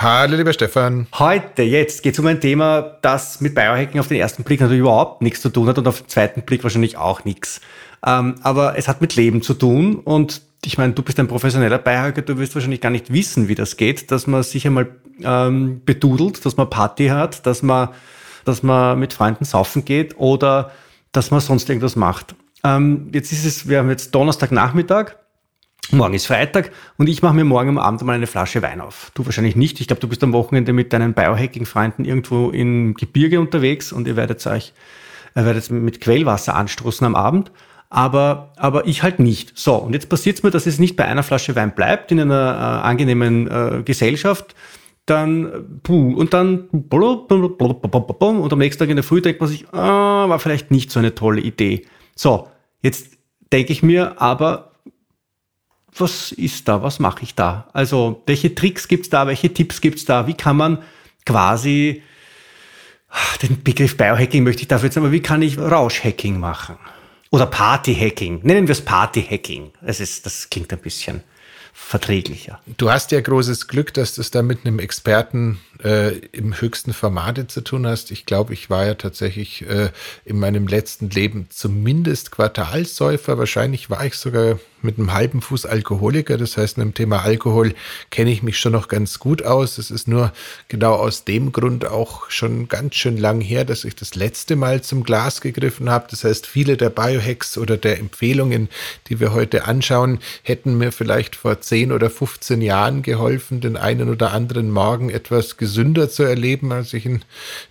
Hallo, lieber Stefan. Heute, jetzt geht es um ein Thema, das mit Biohacking auf den ersten Blick natürlich überhaupt nichts zu tun hat und auf den zweiten Blick wahrscheinlich auch nichts. Ähm, aber es hat mit Leben zu tun und ich meine, du bist ein professioneller Biohacker, du wirst wahrscheinlich gar nicht wissen, wie das geht, dass man sich einmal ähm, bedudelt, dass man Party hat, dass man, dass man mit Freunden saufen geht oder dass man sonst irgendwas macht. Ähm, jetzt ist es, wir haben jetzt Donnerstagnachmittag Morgen ist Freitag und ich mache mir morgen am Abend mal eine Flasche Wein auf. Du wahrscheinlich nicht. Ich glaube, du bist am Wochenende mit deinen Biohacking-Freunden irgendwo im Gebirge unterwegs und ihr werdet euch ihr werdet mit Quellwasser anstoßen am Abend. Aber, aber ich halt nicht. So, und jetzt passiert es mir, dass es nicht bei einer Flasche Wein bleibt, in einer äh, angenehmen äh, Gesellschaft. Dann, puh, und dann, und am nächsten Tag in der Früh denkt man sich, ah, war vielleicht nicht so eine tolle Idee. So, jetzt denke ich mir aber, was ist da, was mache ich da? Also welche Tricks gibt's da, welche Tipps gibt's da? Wie kann man quasi, den Begriff Biohacking möchte ich dafür jetzt, aber wie kann ich Rauschhacking machen? Oder Partyhacking, nennen wir es Partyhacking. Das, ist, das klingt ein bisschen verträglicher. Du hast ja großes Glück, dass du es da mit einem Experten äh, im höchsten Formate zu tun hast. Ich glaube, ich war ja tatsächlich äh, in meinem letzten Leben zumindest Quartalsäufer. Wahrscheinlich war ich sogar mit einem halben Fuß Alkoholiker. Das heißt, mit dem Thema Alkohol kenne ich mich schon noch ganz gut aus. Es ist nur genau aus dem Grund auch schon ganz schön lang her, dass ich das letzte Mal zum Glas gegriffen habe. Das heißt, viele der Biohacks oder der Empfehlungen, die wir heute anschauen, hätten mir vielleicht vor 10 oder 15 Jahren geholfen, den einen oder anderen Morgen etwas gesünder zu erleben, als ich ihn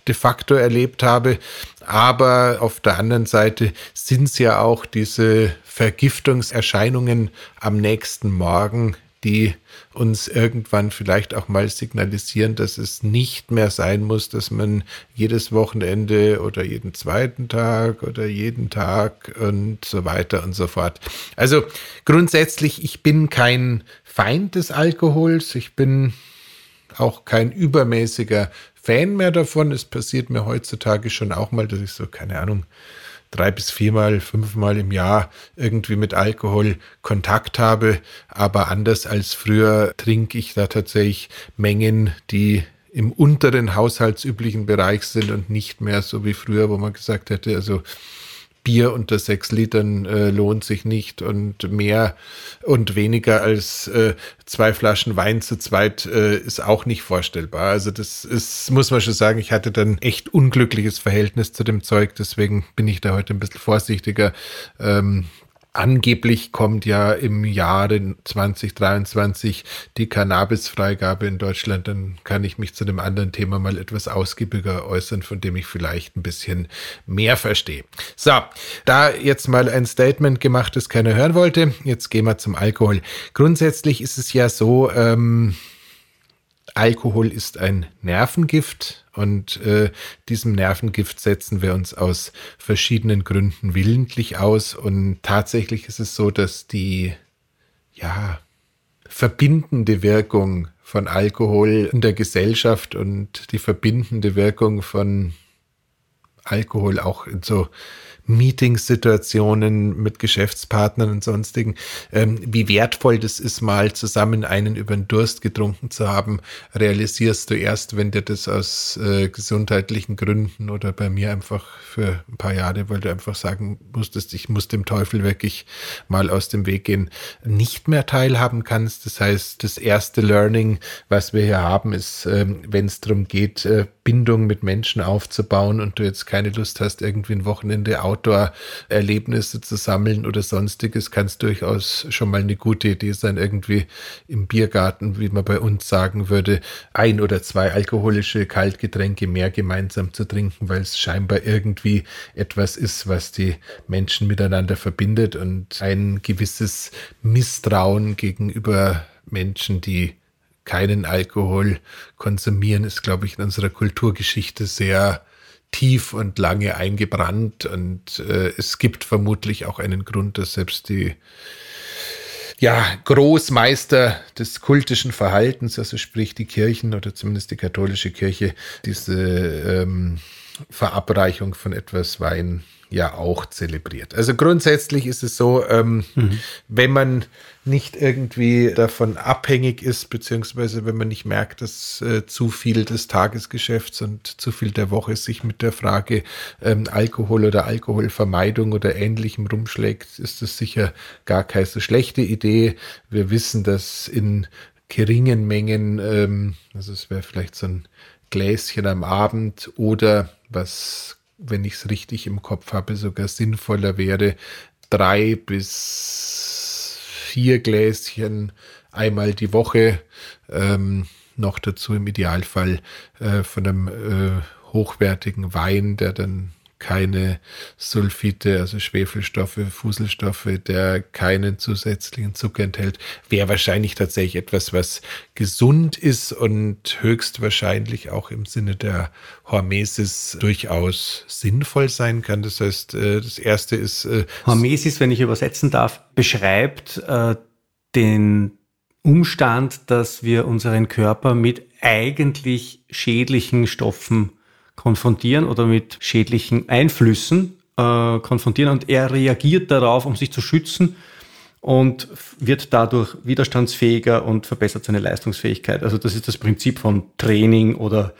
de facto erlebt habe. Aber auf der anderen Seite sind es ja auch diese Vergiftungserscheinungen am nächsten Morgen, die uns irgendwann vielleicht auch mal signalisieren, dass es nicht mehr sein muss, dass man jedes Wochenende oder jeden zweiten Tag oder jeden Tag und so weiter und so fort. Also grundsätzlich, ich bin kein Feind des Alkohols, ich bin auch kein übermäßiger Fan mehr davon. Es passiert mir heutzutage schon auch mal, dass ich so, keine Ahnung, drei bis viermal, fünfmal im Jahr irgendwie mit Alkohol Kontakt habe. Aber anders als früher trinke ich da tatsächlich Mengen, die im unteren haushaltsüblichen Bereich sind und nicht mehr so wie früher, wo man gesagt hätte, also Bier unter sechs Litern äh, lohnt sich nicht und mehr und weniger als äh, zwei Flaschen Wein zu zweit äh, ist auch nicht vorstellbar. Also das ist, muss man schon sagen, ich hatte dann echt unglückliches Verhältnis zu dem Zeug, deswegen bin ich da heute ein bisschen vorsichtiger. Ähm, Angeblich kommt ja im Jahre 2023 die Cannabis-Freigabe in Deutschland. Dann kann ich mich zu dem anderen Thema mal etwas ausgiebiger äußern, von dem ich vielleicht ein bisschen mehr verstehe. So, da jetzt mal ein Statement gemacht, das keiner hören wollte. Jetzt gehen wir zum Alkohol. Grundsätzlich ist es ja so, ähm, Alkohol ist ein Nervengift und äh, diesem Nervengift setzen wir uns aus verschiedenen Gründen willentlich aus. Und tatsächlich ist es so, dass die, ja, verbindende Wirkung von Alkohol in der Gesellschaft und die verbindende Wirkung von Alkohol auch in so Meetingsituationen mit Geschäftspartnern und sonstigen, ähm, wie wertvoll das ist, mal zusammen einen über den Durst getrunken zu haben, realisierst du erst, wenn dir das aus äh, gesundheitlichen Gründen oder bei mir einfach für ein paar Jahre, weil du einfach sagen musstest, ich muss dem Teufel wirklich mal aus dem Weg gehen, nicht mehr teilhaben kannst. Das heißt, das erste Learning, was wir hier haben, ist, ähm, wenn es darum geht, äh, Bindung mit Menschen aufzubauen und du jetzt keine Lust hast, irgendwie ein Wochenende Outdoor-Erlebnisse zu sammeln oder sonstiges, kann es durchaus schon mal eine gute Idee sein, irgendwie im Biergarten, wie man bei uns sagen würde, ein oder zwei alkoholische Kaltgetränke mehr gemeinsam zu trinken, weil es scheinbar irgendwie etwas ist, was die Menschen miteinander verbindet und ein gewisses Misstrauen gegenüber Menschen, die keinen Alkohol konsumieren, ist, glaube ich, in unserer Kulturgeschichte sehr tief und lange eingebrannt. Und äh, es gibt vermutlich auch einen Grund, dass selbst die ja, Großmeister des kultischen Verhaltens, also sprich die Kirchen oder zumindest die katholische Kirche, diese ähm, Verabreichung von etwas Wein ja auch zelebriert. Also grundsätzlich ist es so, ähm, mhm. wenn man nicht irgendwie davon abhängig ist, beziehungsweise wenn man nicht merkt, dass äh, zu viel des Tagesgeschäfts und zu viel der Woche sich mit der Frage ähm, Alkohol oder Alkoholvermeidung oder ähnlichem rumschlägt, ist das sicher gar keine so schlechte Idee. Wir wissen, dass in geringen Mengen, ähm, also es wäre vielleicht so ein Gläschen am Abend oder was wenn ich es richtig im Kopf habe, sogar sinnvoller wäre, drei bis vier Gläschen einmal die Woche, ähm, noch dazu im Idealfall äh, von einem äh, hochwertigen Wein, der dann keine Sulfite, also Schwefelstoffe, Fuselstoffe, der keinen zusätzlichen Zucker enthält, wäre wahrscheinlich tatsächlich etwas, was gesund ist und höchstwahrscheinlich auch im Sinne der Hormesis durchaus sinnvoll sein kann. Das heißt, äh, das erste ist. Äh, Hormesis, wenn ich übersetzen darf, beschreibt äh, den Umstand, dass wir unseren Körper mit eigentlich schädlichen Stoffen konfrontieren oder mit schädlichen Einflüssen äh, konfrontieren und er reagiert darauf, um sich zu schützen und wird dadurch widerstandsfähiger und verbessert seine Leistungsfähigkeit. Also das ist das Prinzip von Training oder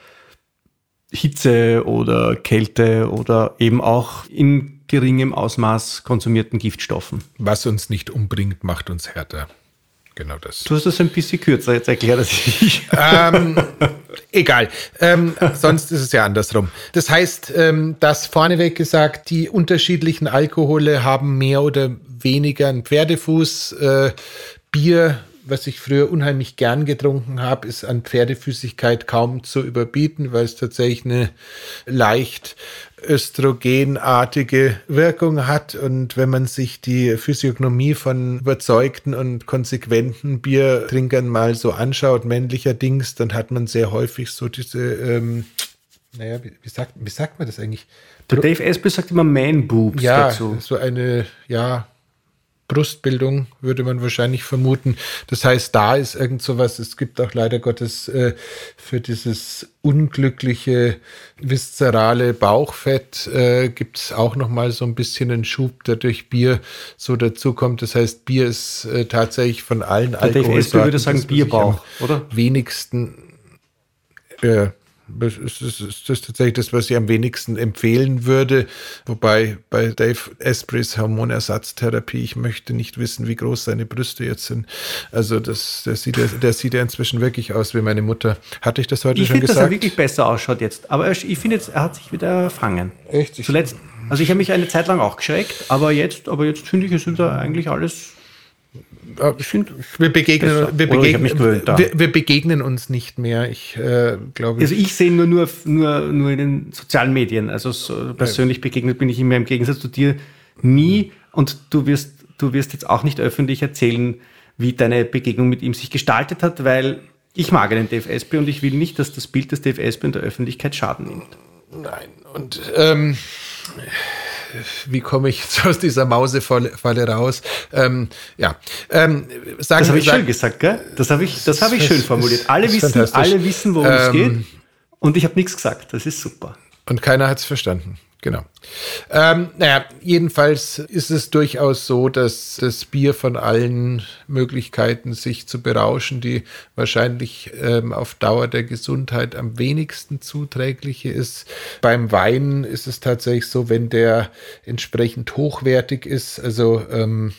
Hitze oder Kälte oder eben auch in geringem Ausmaß konsumierten Giftstoffen. Was uns nicht umbringt, macht uns härter genau das. Du hast das ein bisschen kürzer jetzt erklärt als ich. Ähm, egal. Ähm, sonst ist es ja andersrum. Das heißt, ähm, dass vorneweg gesagt, die unterschiedlichen Alkohole haben mehr oder weniger einen Pferdefuß. Äh, Bier was ich früher unheimlich gern getrunken habe, ist an Pferdefüßigkeit kaum zu überbieten, weil es tatsächlich eine leicht östrogenartige Wirkung hat. Und wenn man sich die Physiognomie von überzeugten und konsequenten Biertrinkern mal so anschaut, männlicher Dings, dann hat man sehr häufig so diese, ähm, naja, wie, wie, sagt, wie sagt man das eigentlich? Der Dave Espel sagt immer Man-Boobs ja, dazu. so eine, ja, Brustbildung, würde man wahrscheinlich vermuten. Das heißt, da ist irgend sowas, es gibt auch leider Gottes äh, für dieses unglückliche, viszerale Bauchfett äh, gibt es auch noch mal so ein bisschen einen Schub, der durch Bier so dazu kommt. Das heißt, Bier ist äh, tatsächlich von allen Alkoholsorten... würde sagen Bierbauch, oder? Wenigsten... Äh, das ist, das tatsächlich das, was ich am wenigsten empfehlen würde. Wobei bei Dave Esprys Hormonersatztherapie, ich möchte nicht wissen, wie groß seine Brüste jetzt sind. Also das, der, sieht ja, der sieht ja inzwischen wirklich aus wie meine Mutter. Hatte ich das heute ich schon gesagt? Ich finde, dass er wirklich besser ausschaut jetzt. Aber ich finde jetzt, er hat sich wieder fangen. Echt? Zuletzt, also ich habe mich eine Zeit lang auch geschreckt, aber jetzt, aber jetzt finde ich, es wieder eigentlich alles ich finde, wir begegnen, wir, begegnen, wir, wir, begegnen uns nicht mehr. Ich äh, glaube. Also ich sehe nur, nur, nur, nur in den sozialen Medien. Also so persönlich begegnet bin ich ihm im Gegensatz zu dir nie. Und du wirst, du wirst jetzt auch nicht öffentlich erzählen, wie deine Begegnung mit ihm sich gestaltet hat, weil ich mag den Dave Espy und ich will nicht, dass das Bild des Dave Espy in der Öffentlichkeit Schaden nimmt. Nein. Und ähm, wie komme ich jetzt aus dieser Mausefalle raus? Ähm, ja, ähm, sagen, das habe ich sag, schön gesagt, gell? Das habe ich, das hab ich schön formuliert. Alle wissen, alle wissen, worum ähm, es geht. Und ich habe nichts gesagt. Das ist super. Und keiner hat es verstanden. Genau. Ähm, naja, jedenfalls ist es durchaus so, dass das Bier von allen Möglichkeiten, sich zu berauschen, die wahrscheinlich ähm, auf Dauer der Gesundheit am wenigsten zuträgliche ist. Beim Wein ist es tatsächlich so, wenn der entsprechend hochwertig ist, also ähm,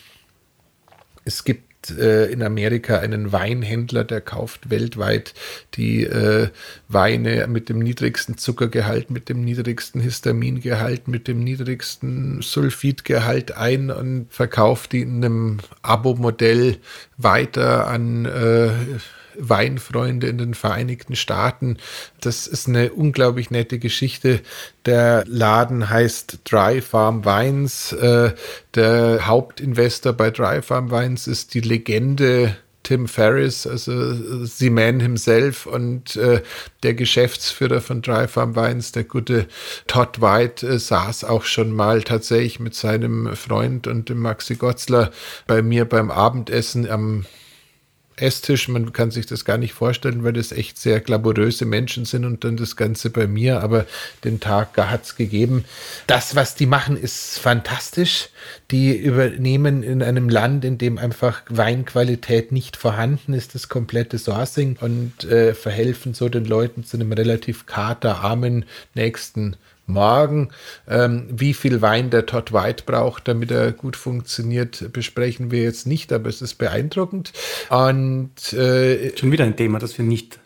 es gibt äh, in Amerika einen Weinhändler, der kauft weltweit die äh, Weine mit dem niedrigsten Zuckergehalt, mit dem niedrigsten Histamingehalt, mit dem niedrigsten Sulfidgehalt ein und verkauft die in einem Abo-Modell weiter an äh, Weinfreunde in den Vereinigten Staaten. Das ist eine unglaublich nette Geschichte. Der Laden heißt Dry Farm Wines. Äh, der Hauptinvestor bei Dry Farm Wines ist die Legende Tim Ferriss, also Seaman himself und äh, der Geschäftsführer von Dry Farm Wines, der gute Todd White, äh, saß auch schon mal tatsächlich mit seinem Freund und dem Maxi Gotzler bei mir beim Abendessen am Esstisch. Man kann sich das gar nicht vorstellen, weil das echt sehr glamouröse Menschen sind und dann das Ganze bei mir. Aber den Tag hat es gegeben. Das, was die machen, ist fantastisch. Die übernehmen in einem Land, in dem einfach Weinqualität nicht vorhanden ist, das komplette Sourcing und äh, verhelfen so den Leuten zu einem relativ katerarmen nächsten Morgen. Ähm, wie viel Wein der Todd White braucht, damit er gut funktioniert, besprechen wir jetzt nicht, aber es ist beeindruckend. Und äh, schon wieder ein Thema, das wir nicht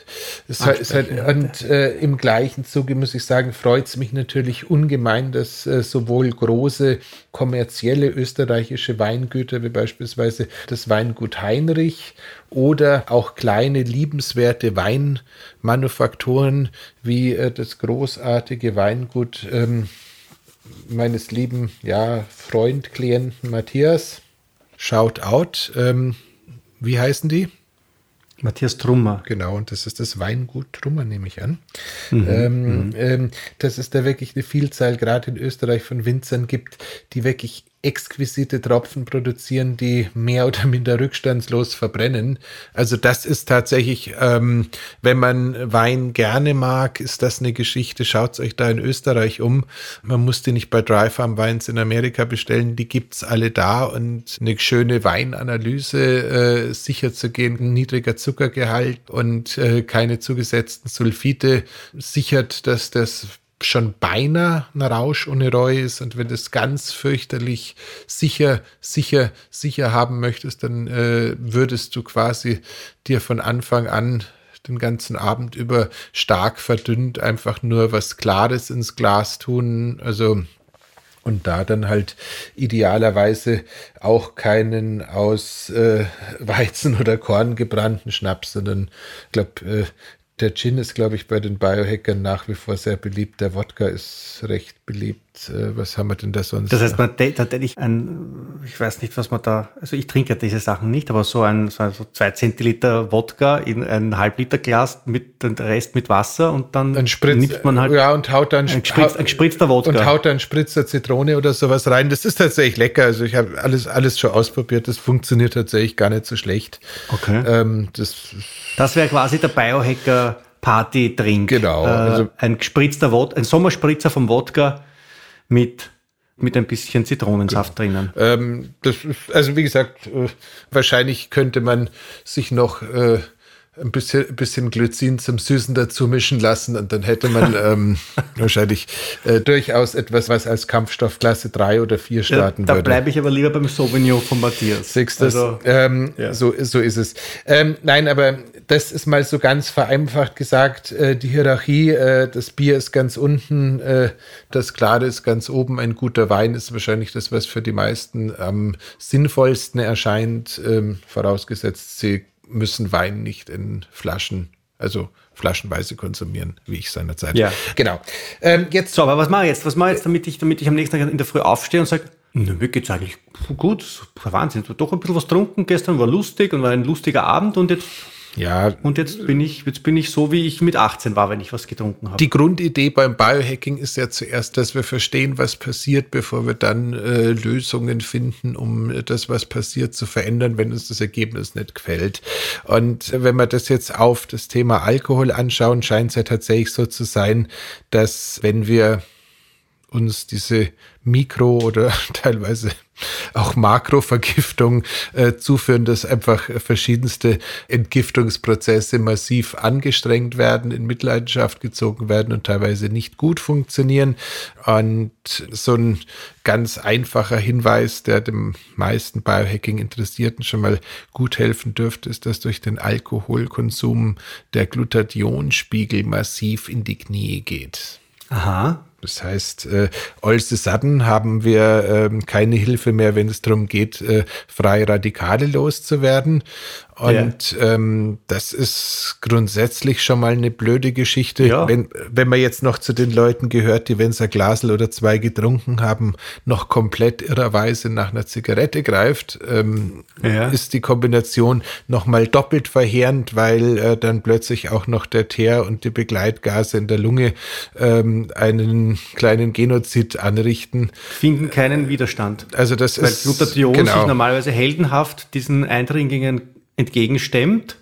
es hat, es hat, und äh, im gleichen Zuge muss ich sagen, freut es mich natürlich ungemein, dass äh, sowohl große kommerzielle österreichische Weingüter wie beispielsweise das Weingut Heinrich oder auch kleine liebenswerte Weinmanufakturen wie äh, das großartige Weingut ähm, meines lieben ja, Freund, Klienten Matthias. Shout out. Ähm, wie heißen die? Matthias Trummer. Genau, und das ist das Weingut Trummer, nehme ich an. Mhm, ähm, mhm. ähm, dass es da wirklich eine Vielzahl, gerade in Österreich, von Winzern gibt, die wirklich exquisite Tropfen produzieren, die mehr oder minder rückstandslos verbrennen. Also das ist tatsächlich, ähm, wenn man Wein gerne mag, ist das eine Geschichte. Schaut euch da in Österreich um. Man muss die nicht bei Dry Farm Weins in Amerika bestellen, die gibt's alle da und eine schöne Weinanalyse äh, sicher zu gehen, niedriger Zuckergehalt und äh, keine zugesetzten Sulfite sichert, dass das schon beinahe ein Rausch ohne Reue ist und wenn du es ganz fürchterlich sicher, sicher, sicher haben möchtest, dann äh, würdest du quasi dir von Anfang an den ganzen Abend über stark verdünnt einfach nur was Klares ins Glas tun. Also und da dann halt idealerweise auch keinen aus äh, Weizen oder Korn gebrannten Schnaps, sondern ich glaube, äh, der Gin ist, glaube ich, bei den Biohackern nach wie vor sehr beliebt. Der Wodka ist recht beliebt. Äh, was haben wir denn da sonst? Das heißt, man tatsächlich ein, ich weiß nicht, was man da, also ich trinke diese Sachen nicht, aber so ein, so, ein, zwei Zentiliter Wodka in ein Halbliter Glas mit dem Rest mit Wasser und dann, dann spritzt, nimmt man halt. Ja, und haut dann ein, ein gespritzter Wodka. Und haut dann Spritzer Zitrone oder sowas rein. Das ist tatsächlich lecker. Also ich habe alles, alles schon ausprobiert. Das funktioniert tatsächlich gar nicht so schlecht. Okay. Ähm, das das wäre quasi der Biohacker Party-Drink. Genau. Äh, also ein gespritzter Wodka, ein Sommerspritzer vom Wodka mit mit ein bisschen Zitronensaft genau. drinnen. Ähm, das ist, also wie gesagt, äh, wahrscheinlich könnte man sich noch äh, ein bisschen, ein bisschen Glycin zum Süßen dazu mischen lassen und dann hätte man ähm, wahrscheinlich äh, durchaus etwas, was als Kampfstoff Klasse 3 oder 4 starten ja, da würde. Da bleibe ich aber lieber beim Sauvignon von Matthias. Siehst also, ähm, ja. so, so ist es. Ähm, nein, aber das ist mal so ganz vereinfacht gesagt, äh, die Hierarchie, äh, das Bier ist ganz unten, äh, das Klare ist ganz oben, ein guter Wein ist wahrscheinlich das, was für die meisten am sinnvollsten erscheint, ähm, vorausgesetzt sie müssen Wein nicht in Flaschen, also flaschenweise konsumieren, wie ich seinerzeit. Ja. Genau. Ähm, jetzt. So, aber was mache ich jetzt? Was mache ich jetzt, damit ich, damit ich am nächsten Tag in der Früh aufstehe und sage, mir geht es eigentlich gut, Wahnsinn, doch ein bisschen was getrunken gestern, war lustig und war ein lustiger Abend und jetzt Ja. Und jetzt bin ich, jetzt bin ich so, wie ich mit 18 war, wenn ich was getrunken habe. Die Grundidee beim Biohacking ist ja zuerst, dass wir verstehen, was passiert, bevor wir dann äh, Lösungen finden, um das, was passiert, zu verändern, wenn uns das Ergebnis nicht gefällt. Und wenn wir das jetzt auf das Thema Alkohol anschauen, scheint es ja tatsächlich so zu sein, dass wenn wir uns diese Mikro- oder teilweise auch Makrovergiftung äh, zuführen, dass einfach verschiedenste Entgiftungsprozesse massiv angestrengt werden, in Mitleidenschaft gezogen werden und teilweise nicht gut funktionieren. Und so ein ganz einfacher Hinweis, der dem meisten Biohacking-Interessierten schon mal gut helfen dürfte, ist, dass durch den Alkoholkonsum der Glutathionspiegel massiv in die Knie geht. Aha. Das heißt, äh, all sudden haben wir ähm, keine Hilfe mehr, wenn es darum geht, äh, freie Radikale loszuwerden. Und ja. ähm, das ist grundsätzlich schon mal eine blöde Geschichte. Ja. Wenn, wenn man jetzt noch zu den Leuten gehört, die, wenn sie ein Glasel oder zwei getrunken haben, noch komplett irrerweise nach einer Zigarette greift, ähm, ja. ist die Kombination noch mal doppelt verheerend, weil äh, dann plötzlich auch noch der Teer und die Begleitgase in der Lunge ähm, einen kleinen Genozid anrichten. Finden keinen Widerstand. Also das weil ist Glutathion genau. sich normalerweise heldenhaft diesen Eindringlingen entgegenstemmt.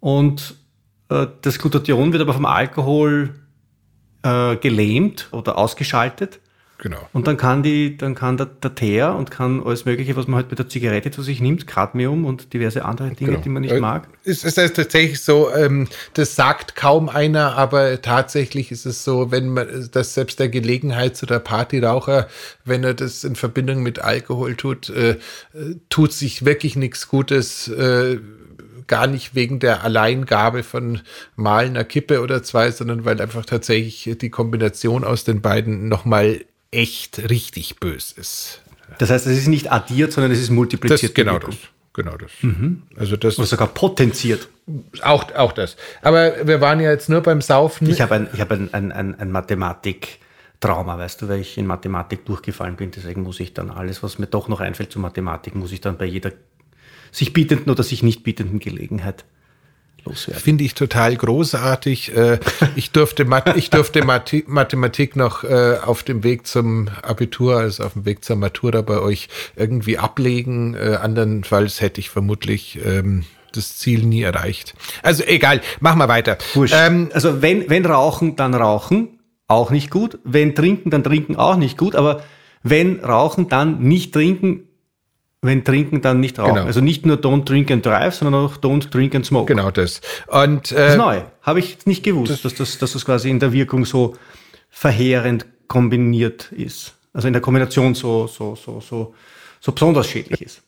Und äh, das Glutathion wird aber vom Alkohol äh, gelähmt oder ausgeschaltet. Genau. Und dann kann die, dann kann der, der Teer und kann alles Mögliche, was man halt mit der Zigarette zu sich nimmt, Cadmium und diverse andere Dinge, genau. die man nicht äh, mag. Es ist heißt tatsächlich so, ähm, das sagt kaum einer, aber tatsächlich ist es so, wenn man, dass selbst der Gelegenheits- oder Partyraucher, wenn er das in Verbindung mit Alkohol tut, äh, tut sich wirklich nichts Gutes. Äh, gar nicht wegen der Alleingabe von mal einer Kippe oder zwei, sondern weil einfach tatsächlich die Kombination aus den beiden nochmal echt richtig bös ist. Das heißt, es ist nicht addiert, sondern es ist multipliziert. Das, genau das. Genau das. Mhm. Also das Oder sogar potenziert. Auch, auch das. Aber wir waren ja jetzt nur beim Saufen. Ich habe ein, ich hab ein, ein, ein, ein Mathematik-Trauma, weißt du, weil ich in Mathematik durchgefallen bin. Deswegen muss ich dann alles, was mir doch noch einfällt zu Mathematik, muss ich dann bei jeder sich bietenden oder sich nicht bietenden Gelegenheit loswerden. Finde ich total großartig. Äh, ich durfte, ich durfte Mathematik noch äh, auf dem Weg zum Abitur, also auf dem Weg zur Matura bei euch irgendwie ablegen. Äh, andernfalls hätte ich vermutlich ähm, das Ziel nie erreicht. Also egal, machen wir weiter. Ähm, also wenn, wenn rauchen, dann rauchen, auch nicht gut. Wenn trinken, dann trinken, auch nicht gut. Aber wenn rauchen, dann nicht trinken, wenn trinken, dann nicht rauchen. Genau. Also nicht nur don't drink and drive, sondern auch don't drink and smoke. Genau das. Und, äh, das ist neu. Habe ich nicht gewusst, das, dass, das, dass das quasi in der Wirkung so verheerend kombiniert ist. Also in der Kombination so, so, so, so, so besonders schädlich ist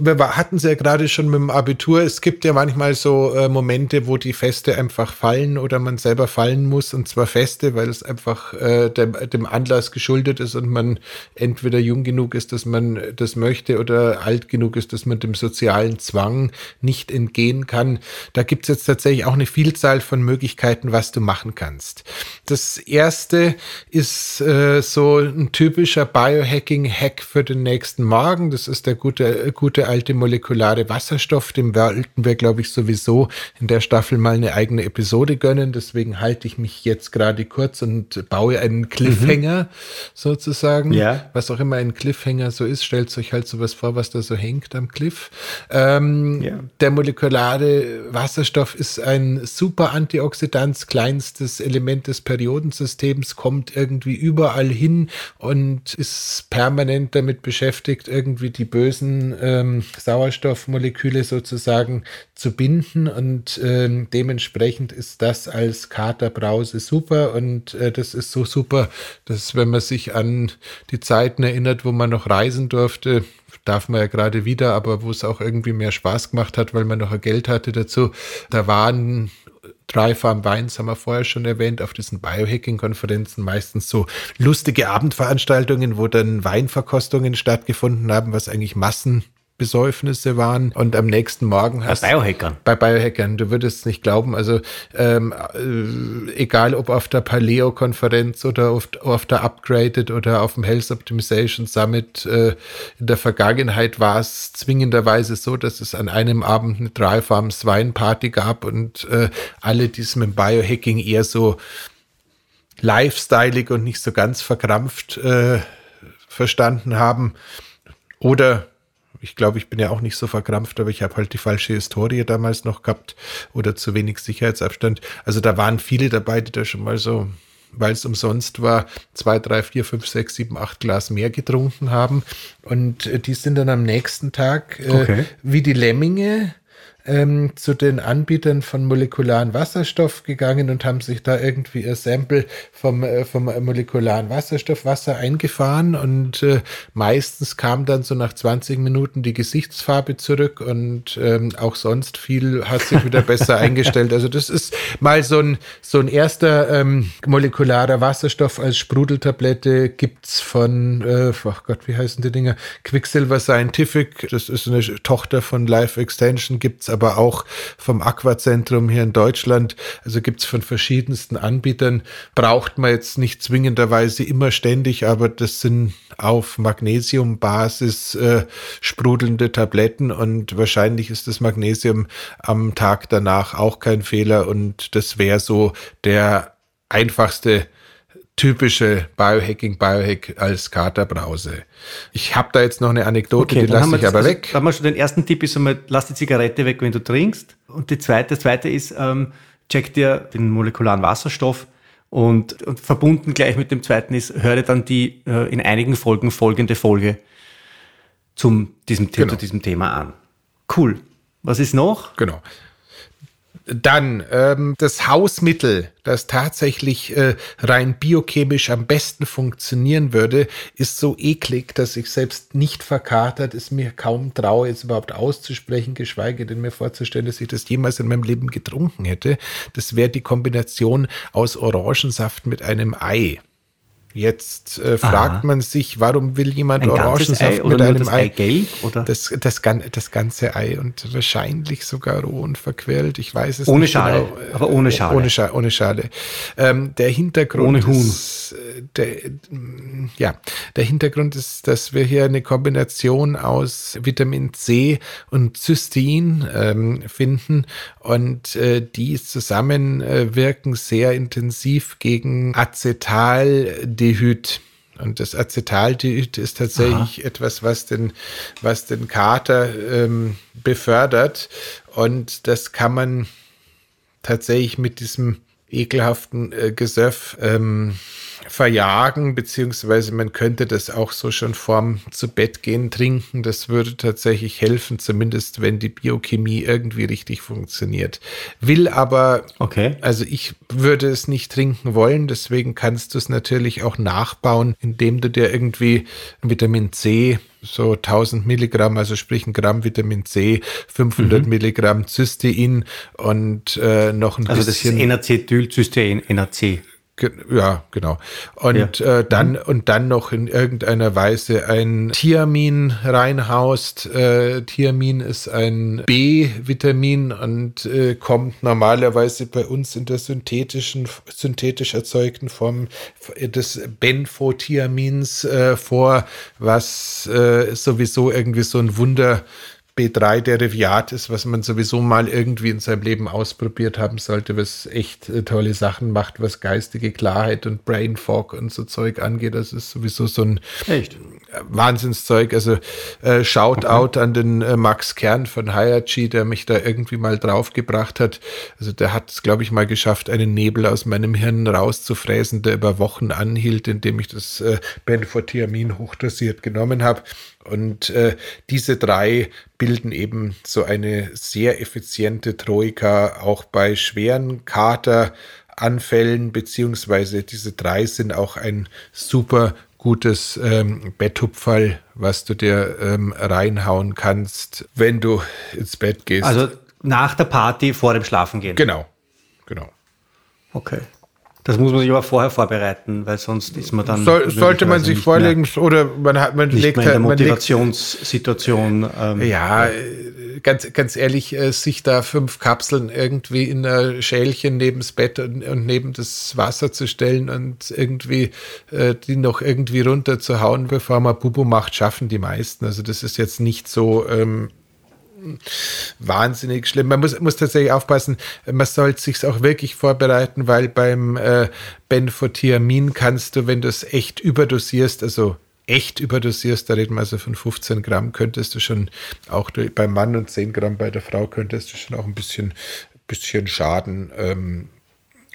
wir hatten es ja gerade schon mit dem Abitur. Es gibt ja manchmal so äh, Momente, wo die Feste einfach fallen oder man selber fallen muss. Und zwar Feste, weil es einfach äh, dem, dem Anlass geschuldet ist und man entweder jung genug ist, dass man das möchte oder alt genug ist, dass man dem sozialen Zwang nicht entgehen kann. Da gibt es jetzt tatsächlich auch eine Vielzahl von Möglichkeiten, was du machen kannst. Das erste ist äh, so ein typischer Biohacking-Hack für den nächsten Morgen. Das ist der gute, gute alte molekulare Wasserstoff. Dem wollten wir, glaube ich, sowieso in der Staffel mal eine eigene Episode gönnen. Deswegen halte ich mich jetzt gerade kurz und baue einen Cliffhanger mhm. sozusagen. Ja. Was auch immer ein Cliffhanger so ist, stellt euch halt sowas vor, was da so hängt am Cliff. Ähm, ja. Der molekulare Wasserstoff ist ein super Antioxidant, kleinstes Element des Periodensystems, kommt irgendwie überall hin und ist permanent damit beschäftigt, irgendwie die bösen ähm, Sauerstoffmoleküle sozusagen zu binden und äh, dementsprechend ist das als Katerbrause super und äh, das ist so super, dass wenn man sich an die Zeiten erinnert, wo man noch reisen durfte, darf man ja gerade wieder, aber wo es auch irgendwie mehr Spaß gemacht hat, weil man noch Geld hatte dazu. Da waren Dry Farm Wines haben wir vorher schon erwähnt, auf diesen Biohacking-Konferenzen meistens so lustige Abendveranstaltungen, wo dann Weinverkostungen stattgefunden haben, was eigentlich Massen Besäufnisse waren und am nächsten Morgen hast bei Biohackern. Bei Biohackern, du würdest es nicht glauben. Also ähm, äh, egal ob auf der Paleo-Konferenz oder auf, auf, der Upgraded oder auf dem Health Optimization Summit äh, in der Vergangenheit war es zwingenderweise so, dass es an einem Abend eine Dry Farms Wine Party gab und äh, alle, die es mit Biohacking eher so lifestyleig und nicht so ganz verkrampft äh, verstanden haben oder ich glaube, ich bin ja auch nicht so verkrampft, aber ich habe halt die falsche Historie damals noch gehabt oder zu wenig Sicherheitsabstand. Also da waren viele dabei, die da schon mal so, weil es umsonst war, zwei, drei, vier, fünf, sechs, sieben, acht Glas mehr getrunken haben. Und äh, die sind dann am nächsten Tag äh, okay. wie die Lemminge ähm, zu den Anbietern von molekularen Wasserstoff gegangen und haben sich da irgendwie ihr Sample vom, äh, vom molekularen Wasserstoff Wasser eingefahren und äh, meistens kam dann so nach 20 Minuten die Gesichtsfarbe zurück und ähm, auch sonst viel hat sich wieder besser eingestellt. Also das ist mal so ein, so ein erster ähm, molekularer Wasserstoff als Sprudeltablette gibt's von, äh, ach Gott, wie heißen die Dinger? Quicksilver Scientific, das ist eine Tochter von Life Extension, gibt's aber auch vom Aquazentrum hier in Deutschland. Also gibt es von verschiedensten Anbietern. Braucht man jetzt nicht zwingenderweise immer ständig, aber das sind auf Magnesiumbasis äh, sprudelnde Tabletten und wahrscheinlich ist das Magnesium am Tag danach auch kein Fehler und das wäre so der einfachste typische Biohacking, Biohack als Katerbrause. Ich habe da jetzt noch eine Anekdote, okay, die lasse ich aber also, weg. Haben wir schon den ersten Tipp ist einmal, lass die Zigarette weg, wenn du trinkst. Und die zweite, das zweite ist, ähm, check dir den molekularen Wasserstoff und, und verbunden gleich mit dem zweiten ist, höre dann die äh, in einigen Folgen folgende Folge zum diesem, genau. zu diesem Thema an. Cool. Was ist noch? Genau. Dann ähm, das Hausmittel, das tatsächlich äh, rein biochemisch am besten funktionieren würde, ist so eklig, dass ich selbst nicht verkatert es mir kaum traue, jetzt überhaupt auszusprechen, geschweige denn mir vorzustellen, dass ich das jemals in meinem Leben getrunken hätte. Das wäre die Kombination aus Orangensaft mit einem Ei. Jetzt äh, fragt man sich, warum will jemand Ein Orangensaft mit einem das Ei? Eigelb, oder? Das, das, das, ganze Ei und wahrscheinlich sogar roh und verquält. Ich weiß es ohne nicht. Schale, genau. aber ohne Schale. Ohne, Scha ohne Schale. Ähm, der Hintergrund ohne Huhn. Ist, äh, der, ja, der Hintergrund ist, dass wir hier eine Kombination aus Vitamin C und Cystein ähm, finden und äh, die zusammen äh, wirken sehr intensiv gegen Acetaldehyd. Und das Acetaldehyd ist tatsächlich Aha. etwas, was den, was den Kater ähm, befördert. Und das kann man tatsächlich mit diesem ekelhaften äh, Gesöff ähm, verjagen, beziehungsweise man könnte das auch so schon vorm zu Bett gehen trinken. Das würde tatsächlich helfen, zumindest wenn die Biochemie irgendwie richtig funktioniert. Will aber, okay. also ich würde es nicht trinken wollen, deswegen kannst du es natürlich auch nachbauen, indem du dir irgendwie Vitamin C so 1000 Milligramm, also sprich ein Gramm Vitamin C, 500 mhm. Milligramm Cystein und äh, noch ein also bisschen. Also das ist N-Acetylcystein, NAC. Ja, genau. Und ja. äh, dann mhm. und dann noch in irgendeiner Weise ein Thiamin reinhaust. Äh, Thiamin ist ein B-Vitamin und äh, kommt normalerweise bei uns in der synthetischen, synthetisch erzeugten Form des Benfothiamins äh, vor, was äh, sowieso irgendwie so ein Wunder B3-Derivat ist, was man sowieso mal irgendwie in seinem Leben ausprobiert haben sollte, was echt äh, tolle Sachen macht, was geistige Klarheit und Brain Fog und so Zeug angeht. Das ist sowieso so ein echt? Wahnsinnszeug. Also äh, Shoutout okay. an den äh, Max Kern von Hayachi, der mich da irgendwie mal draufgebracht hat. Also der hat es, glaube ich, mal geschafft, einen Nebel aus meinem Hirn rauszufräsen, der über Wochen anhielt, indem ich das äh, Benfotiamin hochdosiert genommen habe. Und äh, diese drei bilden eben so eine sehr effiziente Troika auch bei schweren Kateranfällen, beziehungsweise diese drei sind auch ein super gutes ähm, Betthupferl, was du dir ähm, reinhauen kannst, wenn du ins Bett gehst. Also nach der Party vor dem Schlafengehen. Genau, genau. Okay. Das muss man sich aber vorher vorbereiten, weil sonst ist man dann. Soll, sollte man sich vorlegen oder man hat man nicht legt mehr in der halt- Motivationssituation. Ähm, Ja, äh, ganz, ganz ehrlich, äh, sich da fünf Kapseln irgendwie in ein Schälchen neben's Bett und, und neben das Wasser zu stellen und irgendwie äh, die noch irgendwie runterzuhauen, bevor man Bubu macht, schaffen die meisten. Also das ist jetzt nicht so ähm, wahnsinnig schlimm. Man muss, muss tatsächlich aufpassen, man sollte sich auch wirklich vorbereiten, weil beim äh, Benfotiamin kannst du, wenn du es echt überdosierst, also echt überdosierst, da reden wir also von 15 Gramm, könntest du schon auch beim Mann und 10 Gramm bei der Frau, könntest du schon auch ein bisschen, bisschen Schaden ähm,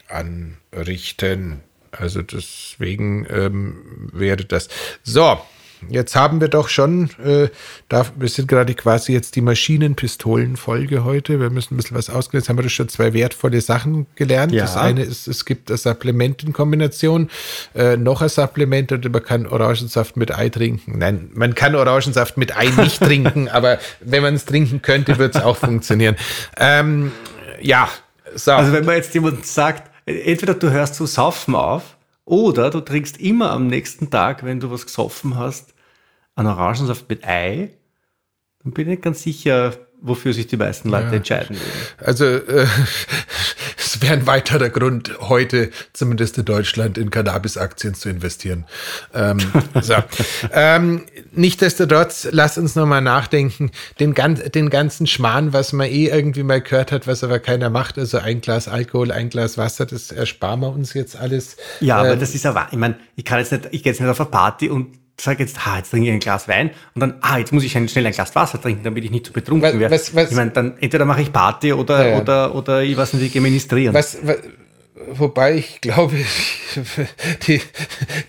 anrichten. Also deswegen ähm, wäre das. So, jetzt haben wir doch schon, äh, da, wir sind gerade quasi jetzt die Maschinenpistolen-Folge heute. Wir müssen ein bisschen was ausgehen. Jetzt haben wir doch schon zwei wertvolle Sachen gelernt. Ja. Das eine ist, es gibt ein Supplement in Kombination, äh, noch ein Supplement und man kann Orangensaft mit Ei trinken. Nein, man kann Orangensaft mit Ei nicht trinken, aber wenn man es trinken könnte, wird es auch funktionieren. Ähm, ja, so. Also wenn man jetzt jemand sagt, entweder du hörst zu saufen auf oder du trinkst immer am nächsten Tag, wenn du was gesoffen hast, einen Orangensaft mit Ei, dann bin ich nicht ganz sicher, wofür sich die meisten Leute entscheiden würden. Also äh, es wäre ein weiterer Grund, heute zumindest in Deutschland in Cannabis-Aktien zu investieren. Ähm, so. ähm, Nichtsdestotrotz, lass uns nochmal nachdenken, den, gan den ganzen Schmarrn, was man eh irgendwie mal gehört hat, was aber keiner macht, also ein Glas Alkohol, ein Glas Wasser, das ersparen wir uns jetzt alles. Ja, aber Ähm, das ist ja wahr. Ich meine, ich kann jetzt nicht, ich gehe jetzt nicht auf eine Party und sage jetzt, ah, jetzt trinke ich ein Glas Wein und dann, ah, jetzt muss ich ein- schnell ein Glas Wasser trinken, damit ich nicht zu betrunken Was- werde. was- was- ich meine, dann entweder mache ich Party oder, Ja, ja. oder, oder ich weiß nicht, ich gehe ministrieren. Was, wa- wobei ich glaube, die,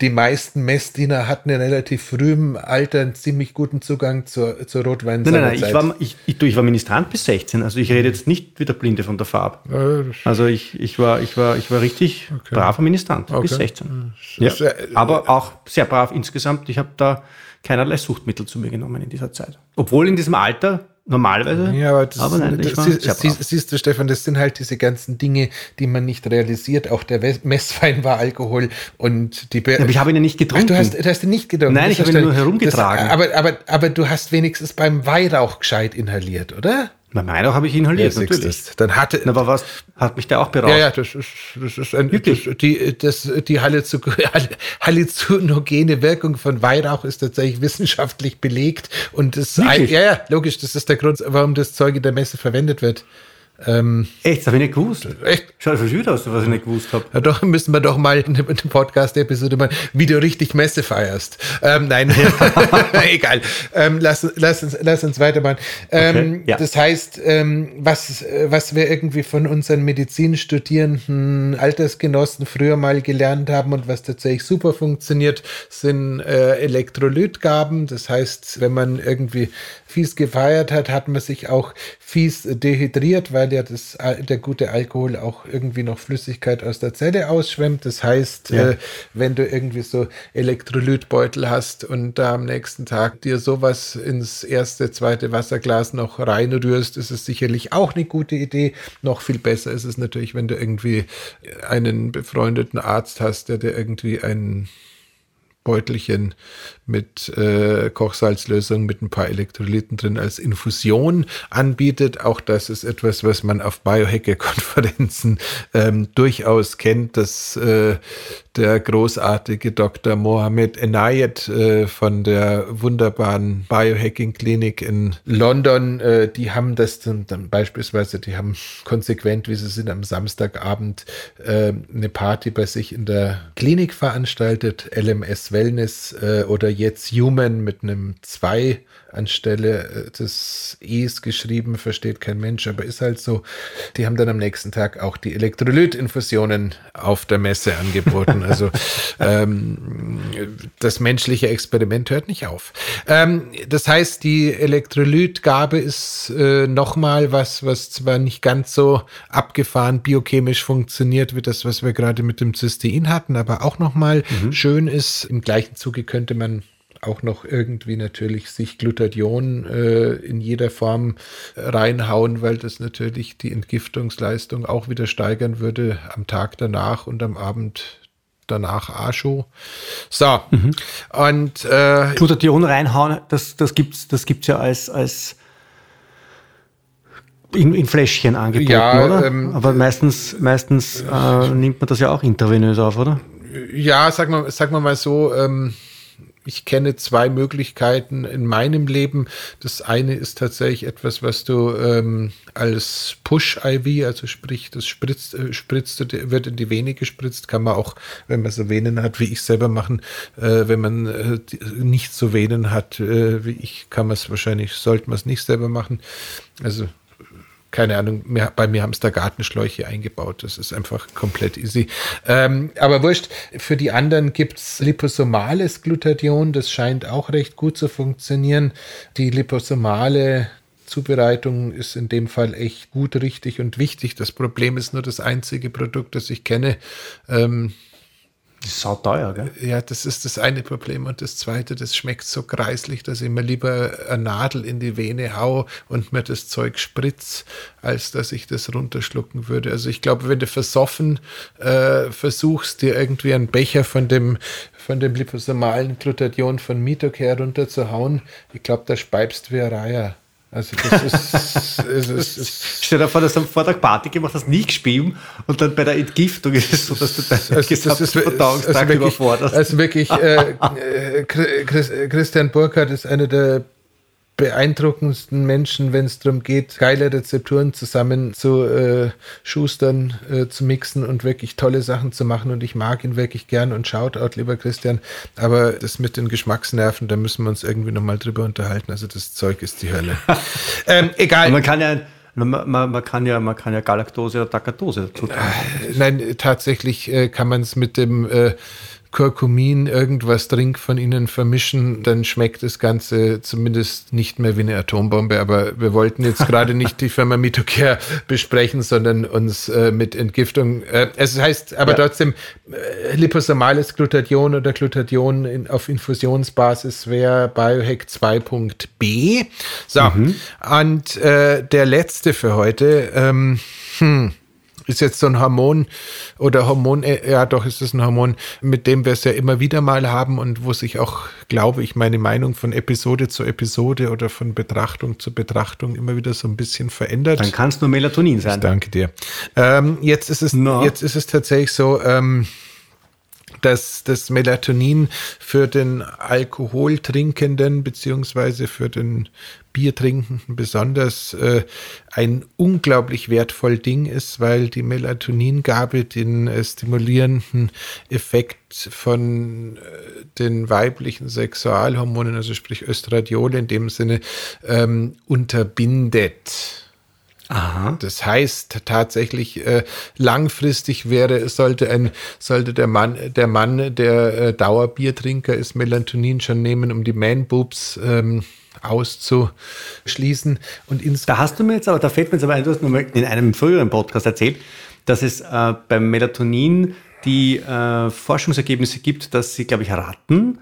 die meisten Messdiener hatten in relativ frühem Alter einen ziemlich guten Zugang zur, zur Rotwein. Nein, nein, nein, ich war, ich, ich, ich war Ministrant bis 16, also ich rede jetzt nicht wie der Blinde von der Farbe. Also ich, ich, war, ich, war, ich war richtig braver Ministrant bis Okay. 16. Ja. ist, äh, Aber auch sehr brav insgesamt. Ich habe da keinerlei Suchtmittel zu mir genommen in dieser Zeit. Obwohl in diesem Alter normalerweise. Ja, aber, das, nein, ich das, war sie, siehst du, Stefan, das sind halt diese ganzen Dinge, die man nicht realisiert. Auch der Messwein war Alkohol und die Be Aber ich habe ihn ja nicht Ach, getrunken. du hast, du hast ihn nicht getrunken. Nein, Das ich habe ihn nur herumgetragen. Das, aber, aber, aber du hast wenigstens beim Weihrauch gescheit inhaliert, oder? Na, meiner habe ich inhaliert, siehst natürlich. Dann hatte, Na, Aber was hat mich der auch beraubt? Ja, ja, das ist, das ist ein, Wirklich? das, die, das, die halluzinogene Wirkung von Weihrauch ist tatsächlich wissenschaftlich belegt und das, Wirklich? ja, ja, logisch, das ist der Grund, warum das Zeug in der Messe verwendet wird. Echt, das habe ich nicht gewusst. Echt? Schau, schon wieder aus, was ich nicht gewusst habe. Ja, doch müssen wir doch mal eine, eine Podcast-Episode machen, wie du richtig Messe feierst. Ähm, nein, egal. Ähm, lass, lass, uns, lass uns weitermachen. Ähm, Okay, ja. Das heißt, ähm, was, was wir irgendwie von unseren Medizinstudierenden Altersgenossen früher mal gelernt haben und was tatsächlich super funktioniert, sind äh, Elektrolytgaben. Das heißt, wenn man irgendwie fies gefeiert hat, hat man sich auch fies dehydriert, weil ja das, der gute Alkohol auch irgendwie noch Flüssigkeit aus der Zelle ausschwemmt. Das heißt, Ja. äh, wenn du irgendwie so Elektrolytbeutel hast und da am nächsten Tag dir sowas ins erste, zweite Wasserglas noch reinrührst, ist es sicherlich auch eine gute Idee. Noch viel besser ist es natürlich, wenn du irgendwie einen befreundeten Arzt hast, der dir irgendwie einen Beutelchen mit äh, Kochsalzlösung mit ein paar Elektrolyten drin als Infusion anbietet. Auch das ist etwas, was man auf Biohacker-Konferenzen ähm, durchaus kennt, dass äh, der großartige Dr. Mohamed Enayet äh, von der wunderbaren Biohacking-Klinik in London, äh, die haben das dann, dann beispielsweise, die haben konsequent, wie sie sind, am Samstagabend äh, eine Party bei sich in der Klinik veranstaltet, LMS Wellness äh, oder jetzt Human mit einem 2 anstelle äh, des E's geschrieben, versteht kein Mensch, aber ist halt so. Die haben dann am nächsten Tag auch die Elektrolytinfusionen auf der Messe angeboten. Also ähm, das menschliche Experiment hört nicht auf. Ähm, das heißt, die Elektrolytgabe ist äh, nochmal was, was zwar nicht ganz so abgefahren biochemisch funktioniert wie das, was wir gerade mit dem Cystein hatten, aber auch nochmal schön ist. Im gleichen Zuge könnte man auch noch irgendwie natürlich sich Glutathion äh, in jeder Form reinhauen, weil das natürlich die Entgiftungsleistung auch wieder steigern würde am Tag danach und am Abend danach Ascho. So, mhm. und äh, Glutathion reinhauen, das, das gibt es das gibt's ja als, als in, in Fläschchen angeboten, ja, oder? Ähm, Aber meistens, meistens äh, nimmt man das ja auch intravenös auf, oder? Ja, sagen wir, sagen wir mal so, ähm, ich kenne zwei Möglichkeiten in meinem Leben. Das eine ist tatsächlich etwas, was du ähm, als Push-IV, also sprich, das spritzt, äh, spritzt, wird in die Vene gespritzt, kann man auch, wenn man so Venen hat, wie ich selber machen. Äh, wenn man äh, nicht so Venen hat, äh, wie ich, kann man es wahrscheinlich, sollte man es nicht selber machen. Also keine Ahnung, mir, bei mir haben es da Gartenschläuche eingebaut. Das ist einfach komplett easy. Ähm, aber wurscht, für die anderen gibt es liposomales Glutathion. Das scheint auch recht gut zu funktionieren. Die liposomale Zubereitung ist in dem Fall echt gut, richtig und wichtig. Das Problem ist nur das einzige Produkt, das ich kenne. Ähm, ist sau teuer, gell? Ja, das ist das eine Problem. Und das zweite, das schmeckt so kreislich, dass ich mir lieber eine Nadel in die Vene hau und mir das Zeug spritz, als dass ich das runterschlucken würde. Also ich glaube, wenn du versoffen äh, versuchst, dir irgendwie einen Becher von dem, von dem liposomalen Glutathion von Mitocare runterzuhauen, ich glaube, da speibst wie ein Reiher. Also das ist, es ist, es Stell dir vor, dass du am Vortag Party gemacht hast, nie gespielt und dann bei der Entgiftung ist es so, dass du deinen also, gesamten Verdauungstag also überforderst. Also wirklich, äh, äh Christian Burkhardt ist einer der beeindruckendsten Menschen, wenn es darum geht, geile Rezepturen zusammen zu äh, schustern, äh, zu mixen und wirklich tolle Sachen zu machen. Und ich mag ihn wirklich gern und Shoutout, lieber Christian. Aber das mit den Geschmacksnerven, da müssen wir uns irgendwie nochmal drüber unterhalten. Also das Zeug ist die Hölle. ähm, egal. man kann ja man, man, man, kann ja, man kann ja Galaktose oder Takatose dazu tun. Äh, nein, tatsächlich äh, kann man es mit dem äh, Kurkumin irgendwas Trink von ihnen vermischen, dann schmeckt das Ganze zumindest nicht mehr wie eine Atombombe. Aber wir wollten jetzt gerade nicht die Firma Mitocare besprechen, sondern uns äh, mit Entgiftung. Äh, es heißt aber ja. trotzdem, äh, liposomales Glutathion oder Glutathion in, auf Infusionsbasis wäre Biohack 2.b. So, mhm. und äh, der letzte für heute. Ähm, hm ist jetzt so ein Hormon oder Hormon, äh, ja doch ist es ein Hormon, mit dem wir es ja immer wieder mal haben und wo sich auch, glaube ich, meine Meinung von Episode zu Episode oder von Betrachtung zu Betrachtung immer wieder so ein bisschen verändert. Dann kann es nur Melatonin sein. Ich danke dir. Ähm, jetzt ist es, no. jetzt ist es tatsächlich so, ähm, dass das Melatonin für den Alkoholtrinkenden beziehungsweise für den Biertrinkenden besonders äh, ein unglaublich wertvoll Ding ist, weil die Melatoningabe den äh, stimulierenden Effekt von äh, den weiblichen Sexualhormonen, also sprich Östradiol in dem Sinne, ähm, unterbindet. Aha. Das heißt tatsächlich äh, langfristig wäre sollte ein sollte der Mann der Mann der äh, Dauerbiertrinker ist Melatonin schon nehmen, um die Man Boobs ähm, auszuschließen und ins Da hast du mir jetzt aber da fällt mir jetzt aber ein, du hast nur in einem früheren Podcast erzählt, dass es äh, beim Melatonin die äh, Forschungsergebnisse gibt, dass sie glaube ich Ratten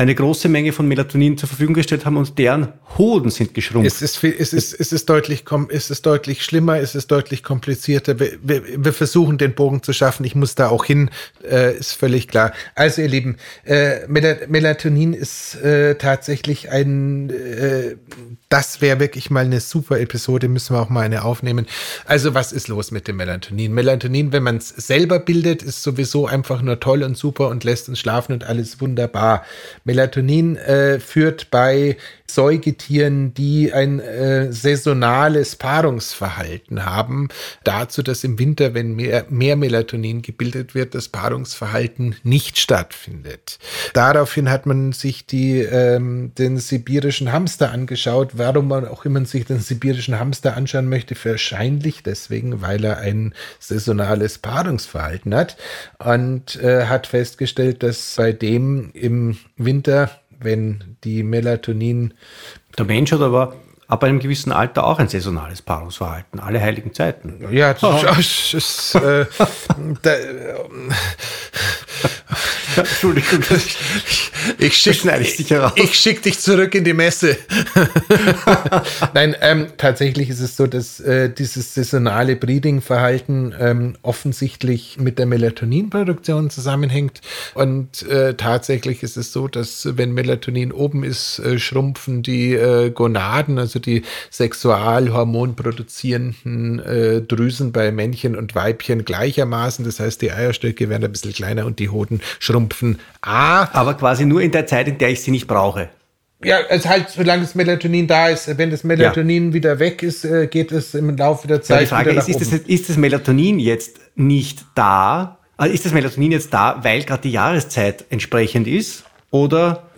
eine große Menge von Melatonin zur Verfügung gestellt haben und deren Hoden sind geschrumpft. Es ist, es ist, es ist, deutlich, es ist deutlich schlimmer, es ist deutlich komplizierter. Wir, wir, wir versuchen den Bogen zu schaffen. Ich muss da auch hin, äh, ist völlig klar. Also ihr Lieben, äh, Melatonin ist äh, tatsächlich ein, äh, das wäre wirklich mal eine super Episode, müssen wir auch mal eine aufnehmen. Also was ist los mit dem Melatonin? Melatonin, wenn man es selber bildet, ist sowieso einfach nur toll und super und lässt uns schlafen und alles wunderbar. Melatonin äh, führt bei Säugetieren, die ein äh, saisonales Paarungsverhalten haben, dazu, dass im Winter, wenn mehr, mehr Melatonin gebildet wird, das Paarungsverhalten nicht stattfindet. Daraufhin hat man sich die, ähm, den sibirischen Hamster angeschaut. Warum man auch immer sich den sibirischen Hamster anschauen möchte, wahrscheinlich deswegen, weil er ein saisonales Paarungsverhalten hat und äh, hat festgestellt, dass bei dem im Winter, wenn die Melatonin. Der Mensch hat aber ab einem gewissen Alter auch ein saisonales Paarungsverhalten, alle heiligen Zeiten. Ja, das, oh. ist, äh, da, Entschuldigung. Ich schicke ich schick dich zurück in die Messe. Nein, ähm, tatsächlich ist es so, dass äh, dieses saisonale Breeding-Verhalten ähm, offensichtlich mit der Melatoninproduktion zusammenhängt. Und äh, tatsächlich ist es so, dass wenn Melatonin oben ist, äh, schrumpfen die äh, Gonaden, also die Sexualhormon produzierenden äh, Drüsen bei Männchen und Weibchen gleichermaßen. Das heißt, die Eierstöcke werden ein bisschen kleiner und die Hoden schrumpfen. A. Aber quasi nur in der Zeit, in der ich sie nicht brauche. Ja, es halt, solange das Melatonin da ist. Wenn das Melatonin ja. wieder weg ist, äh, geht es im Laufe der Zeit. Ja, die Frage ist, ist das, ist das Melatonin jetzt nicht da? Also ist das Melatonin jetzt da, weil gerade die Jahreszeit entsprechend ist? Oder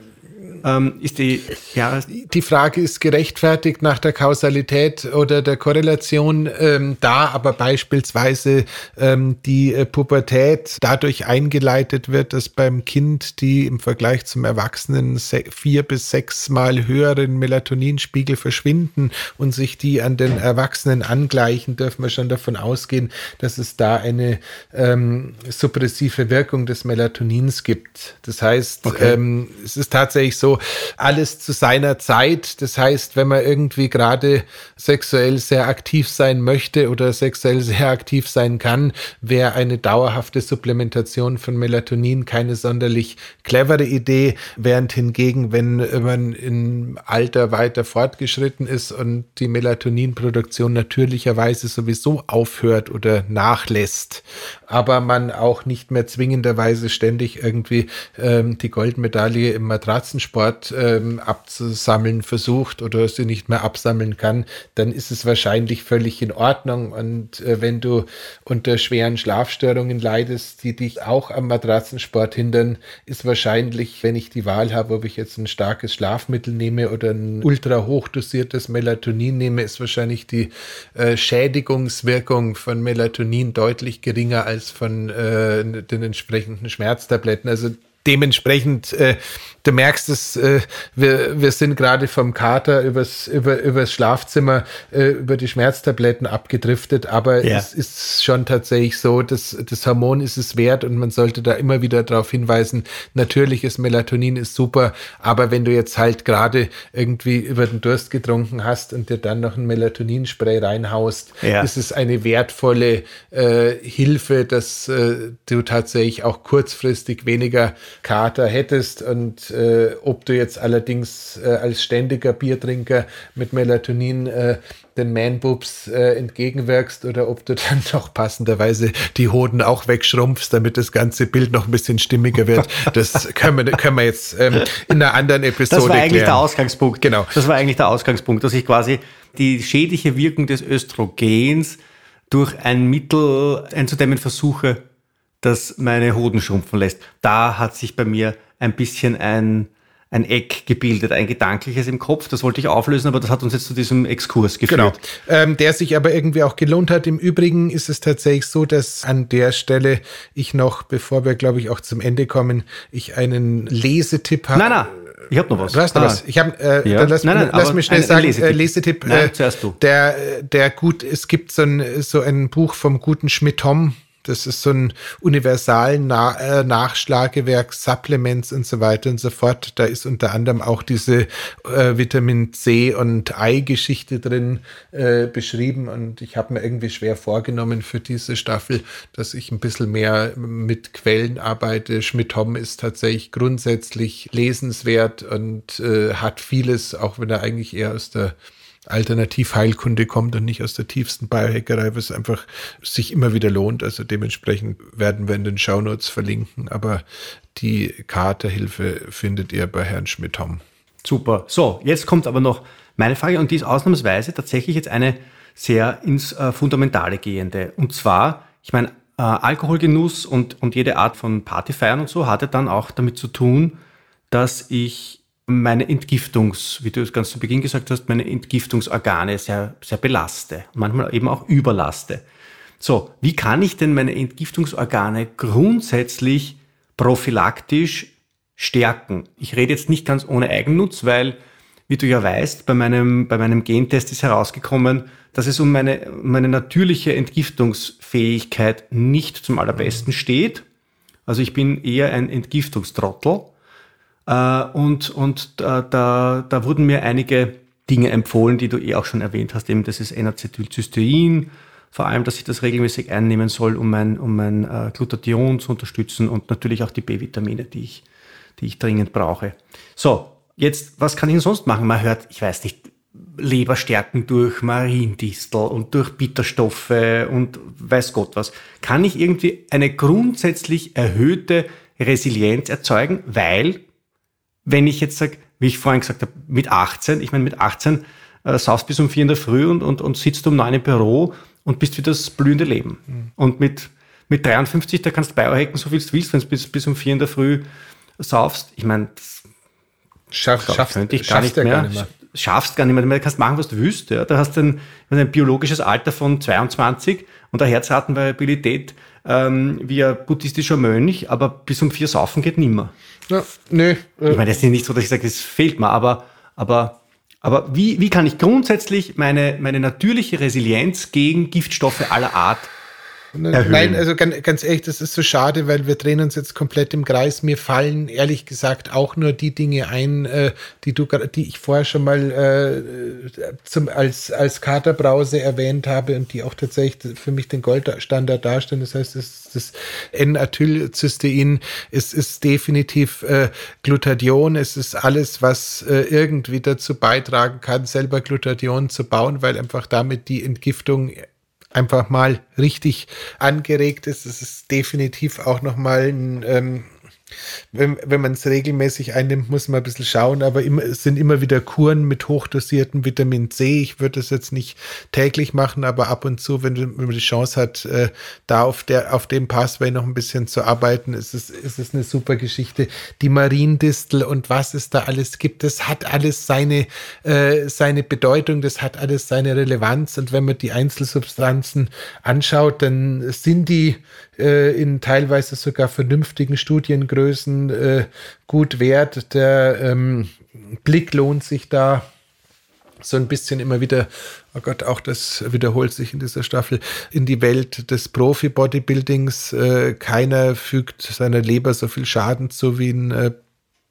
ähm, ist die Jahres Die Frage ist gerechtfertigt nach der Kausalität oder der Korrelation ähm, da, aber beispielsweise ähm, die äh, Pubertät dadurch eingeleitet wird, dass beim Kind die im Vergleich zum Erwachsenen vier bis sechs Mal höheren Melatoninspiegel verschwinden und sich die an den Erwachsenen angleichen, dürfen wir schon davon ausgehen, dass es da eine ähm, suppressive Wirkung des Melatonins gibt. Das heißt, okay. ähm, es ist tatsächlich so, alles zu seiner Zeit. Das heißt, wenn man irgendwie gerade sexuell sehr aktiv sein möchte oder sexuell sehr aktiv sein kann, wäre eine dauerhafte Supplementation von Melatonin keine sonderlich clevere Idee, während hingegen, wenn man im Alter weiter fortgeschritten ist und die Melatoninproduktion natürlicherweise sowieso aufhört oder nachlässt, aber man auch nicht mehr zwingenderweise ständig irgendwie ähm, die Goldmedaille im Matratzensport Sport ähm, abzusammeln versucht oder sie nicht mehr absammeln kann, dann ist es wahrscheinlich völlig in Ordnung. Und äh, wenn du unter schweren Schlafstörungen leidest, die dich auch am Matratzensport hindern, ist wahrscheinlich, wenn ich die Wahl habe, ob ich jetzt ein starkes Schlafmittel nehme oder ein ultra hochdosiertes Melatonin nehme, ist wahrscheinlich die äh, Schädigungswirkung von Melatonin deutlich geringer als von äh, den entsprechenden Schmerztabletten. Also dementsprechend äh, du merkst es, äh, wir, wir sind gerade vom Kater übers, über, übers Schlafzimmer, äh, über die Schmerztabletten abgedriftet, aber ja. es ist schon tatsächlich so, dass das Hormon ist es wert und man sollte da immer wieder darauf hinweisen, natürliches Melatonin ist super, aber wenn du jetzt halt gerade irgendwie über den Durst getrunken hast und dir dann noch ein Melatoninspray reinhaust, ja. ist es eine wertvolle äh, Hilfe, dass äh, du tatsächlich auch kurzfristig weniger Kater hättest und äh, ob du jetzt allerdings äh, als ständiger Biertrinker mit Melatonin äh, den Man-Boobs äh, entgegenwirkst oder ob du dann doch passenderweise die Hoden auch wegschrumpfst, damit das ganze Bild noch ein bisschen stimmiger wird. Das können wir, können wir jetzt ähm, in einer anderen Episode Das war eigentlich klären. der Ausgangspunkt. Genau. Das war eigentlich der Ausgangspunkt, dass ich quasi die schädliche Wirkung des Östrogens durch ein Mittel einzudämmen versuche, das meine Hoden schrumpfen lässt. Da hat sich bei mir ein bisschen ein, ein Eck gebildet, ein gedankliches im Kopf. Das wollte ich auflösen, aber das hat uns jetzt zu diesem Exkurs geführt. Genau, ähm, der sich aber irgendwie auch gelohnt hat. Im Übrigen ist es tatsächlich so, dass an der Stelle ich noch, bevor wir, glaube ich, auch zum Ende kommen, ich einen Lesetipp habe. Nein, nein. Ich habe noch was. Du hast noch ah. was. Ich habe, äh, ja. dann lass, nein, nein, lass mich schnell ein, sagen, ein Lesetipp. Äh, Lesetipp nein, äh, zuerst du. Der, der gut, es gibt so ein, so ein Buch vom guten Schmidt-Tom, das ist so ein universalen Na äh, Nachschlagewerk, Supplements und so weiter und so fort. Da ist unter anderem auch diese äh, Vitamin C und Ei-Geschichte drin äh, beschrieben. Und ich habe mir irgendwie schwer vorgenommen für diese Staffel, dass ich ein bisschen mehr mit Quellen arbeite. Schmidt-Homm ist tatsächlich grundsätzlich lesenswert und äh, hat vieles, auch wenn er eigentlich eher aus der Alternativheilkunde kommt und nicht aus der tiefsten Biohackerei, was einfach sich immer wieder lohnt. Also dementsprechend werden wir in den Shownotes verlinken, aber die Katerhilfe findet ihr bei Herrn Schmidt-Tom. Super. So, jetzt kommt aber noch meine Frage und die ist ausnahmsweise tatsächlich jetzt eine sehr ins äh, Fundamentale gehende. Und zwar, ich meine, äh, Alkoholgenuss und, und jede Art von Partyfeiern und so hatte dann auch damit zu tun, dass ich meine Entgiftungs, wie du es ganz zu Beginn gesagt hast, meine Entgiftungsorgane sehr, sehr belaste, manchmal eben auch überlaste. So, wie kann ich denn meine Entgiftungsorgane grundsätzlich prophylaktisch stärken? Ich rede jetzt nicht ganz ohne Eigennutz, weil, wie du ja weißt, bei meinem, bei meinem Gentest ist herausgekommen, dass es um meine, meine natürliche Entgiftungsfähigkeit nicht zum allerbesten steht Also ich bin eher ein Entgiftungstrottel. Äh, und und äh, da, da wurden mir einige Dinge empfohlen, die du eh auch schon erwähnt hast. Eben das ist N-Acetylcystein, vor allem, dass ich das regelmäßig einnehmen soll, um mein, um mein äh, Glutathion zu unterstützen und natürlich auch die B-Vitamine, die ich, die ich dringend brauche. So, jetzt, was kann ich denn sonst machen? Man hört, ich weiß nicht, Leberstärken durch Mariendistel und durch Bitterstoffe und weiß Gott was. Kann ich irgendwie eine grundsätzlich erhöhte Resilienz erzeugen? Weil, wenn ich jetzt sage, wie ich vorhin gesagt habe, mit 18, ich meine, mit 18 äh, saust bis um vier in der Früh und, und, und sitzt um neun im Büro und bist wie das blühende Leben. Mhm. Und mit, mit 53, da kannst du biohacken, so viel du willst, wenn du bis, bis um vier in der Früh saufst. Ich meine, das Schaff, schaff, könnte ich gar nicht, mehr. gar nicht mehr. Schaffst gar nicht mehr. Du kannst machen, was du willst. Ja. Da hast du ein, ein biologisches Alter von 22 und eine Herzratenvariabilität ähm, wie ein buddhistischer Mönch, aber bis um vier saufen geht nimmer. Ja, nee. Äh ich meine, das ist nicht so, dass ich sage, es fehlt mir, aber, aber, aber wie, wie kann ich grundsätzlich meine, meine natürliche Resilienz gegen Giftstoffe aller Art Erhöhen. Nein, also ganz, ganz ehrlich, das ist so schade, weil wir drehen uns jetzt komplett im Kreis. Mir fallen ehrlich gesagt auch nur die Dinge ein, äh, die du, die ich vorher schon mal äh, zum, als, als Katerbrause erwähnt habe und die auch tatsächlich für mich den Goldstandard darstellen. Das heißt, das, das N-Acetylcystein es ist definitiv äh, Glutathion. Es ist alles, was äh, irgendwie dazu beitragen kann, selber Glutathion zu bauen, weil einfach damit die Entgiftung einfach mal richtig angeregt ist. Es ist definitiv auch nochmal ein ähm, wenn, wenn man es regelmäßig einnimmt, muss man ein bisschen schauen, aber immer, es sind immer wieder Kuren mit hochdosiertem Vitamin C. Ich würde das jetzt nicht täglich machen, aber ab und zu, wenn, wenn man die Chance hat, äh, da auf, der, auf dem Pathway noch ein bisschen zu arbeiten, ist es, ist es eine super Geschichte. Die Mariendistel und was es da alles gibt, das hat alles seine, äh, seine Bedeutung, das hat alles seine Relevanz. Und wenn man die Einzelsubstanzen anschaut, dann sind die äh, in teilweise sogar vernünftigen Studiengrößen äh, gut wert. Der ähm, Blick lohnt sich da so ein bisschen immer wieder, oh Gott, auch das wiederholt sich in dieser Staffel, in die Welt des Profi-Bodybuildings. Äh, keiner fügt seiner Leber so viel Schaden zu wie ein äh,